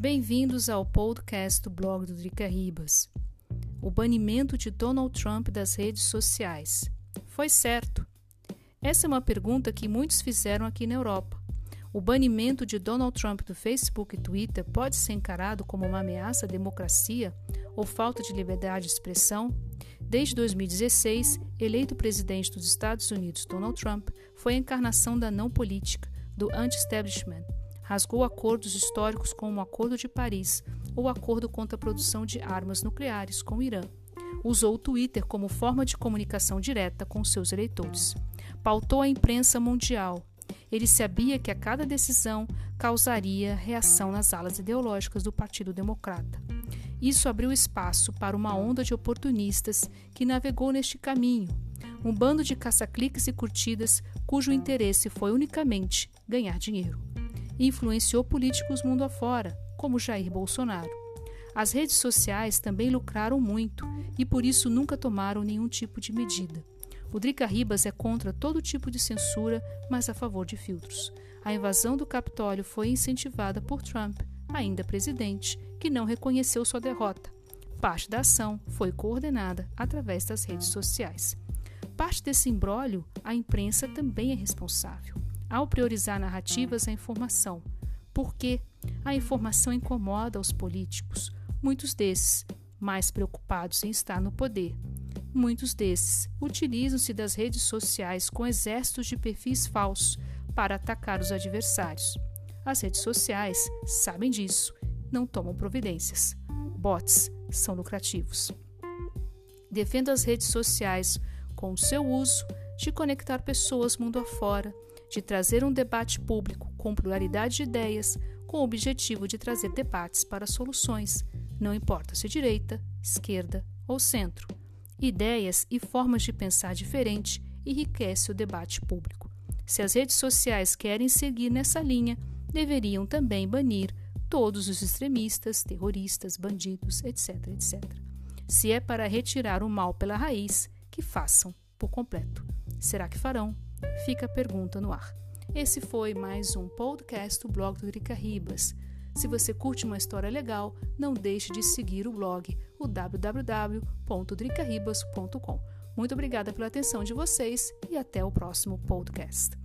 Bem-vindos ao podcast do blog do Drica Ribas. O banimento de Donald Trump das redes sociais. Foi certo? Essa é uma pergunta que muitos fizeram aqui na Europa. O banimento de Donald Trump do Facebook e Twitter pode ser encarado como uma ameaça à democracia ou falta de liberdade de expressão? Desde 2016, eleito presidente dos Estados Unidos, Donald Trump foi a encarnação da não política, do anti-establishment. Rasgou acordos históricos como o Acordo de Paris ou o Acordo contra a Produção de Armas Nucleares com o Irã. Usou o Twitter como forma de comunicação direta com seus eleitores. Pautou a imprensa mundial. Ele sabia que a cada decisão causaria reação nas alas ideológicas do Partido Democrata. Isso abriu espaço para uma onda de oportunistas que navegou neste caminho, um bando de caça-cliques e curtidas cujo interesse foi unicamente ganhar dinheiro. Influenciou políticos mundo afora, como Jair Bolsonaro. As redes sociais também lucraram muito e por isso nunca tomaram nenhum tipo de medida. O Drica Ribas é contra todo tipo de censura, mas a favor de filtros. A invasão do Capitólio foi incentivada por Trump ainda presidente, que não reconheceu sua derrota. Parte da ação foi coordenada através das redes sociais. Parte desse imbróglio, a imprensa também é responsável, ao priorizar narrativas a informação. Porque a informação incomoda os políticos, muitos desses mais preocupados em estar no poder. Muitos desses utilizam-se das redes sociais com exércitos de perfis falsos para atacar os adversários. As redes sociais sabem disso, não tomam providências. Bots são lucrativos. Defenda as redes sociais com o seu uso de conectar pessoas mundo afora, de trazer um debate público com pluralidade de ideias, com o objetivo de trazer debates para soluções, não importa se direita, esquerda ou centro. Ideias e formas de pensar diferente enriquecem o debate público. Se as redes sociais querem seguir nessa linha, deveriam também banir todos os extremistas, terroristas, bandidos, etc, etc. Se é para retirar o mal pela raiz, que façam por completo. Será que farão? Fica a pergunta no ar. Esse foi mais um podcast do blog do Drica Ribas. Se você curte uma história legal, não deixe de seguir o blog, o www.dricaribas.com. Muito obrigada pela atenção de vocês e até o próximo podcast.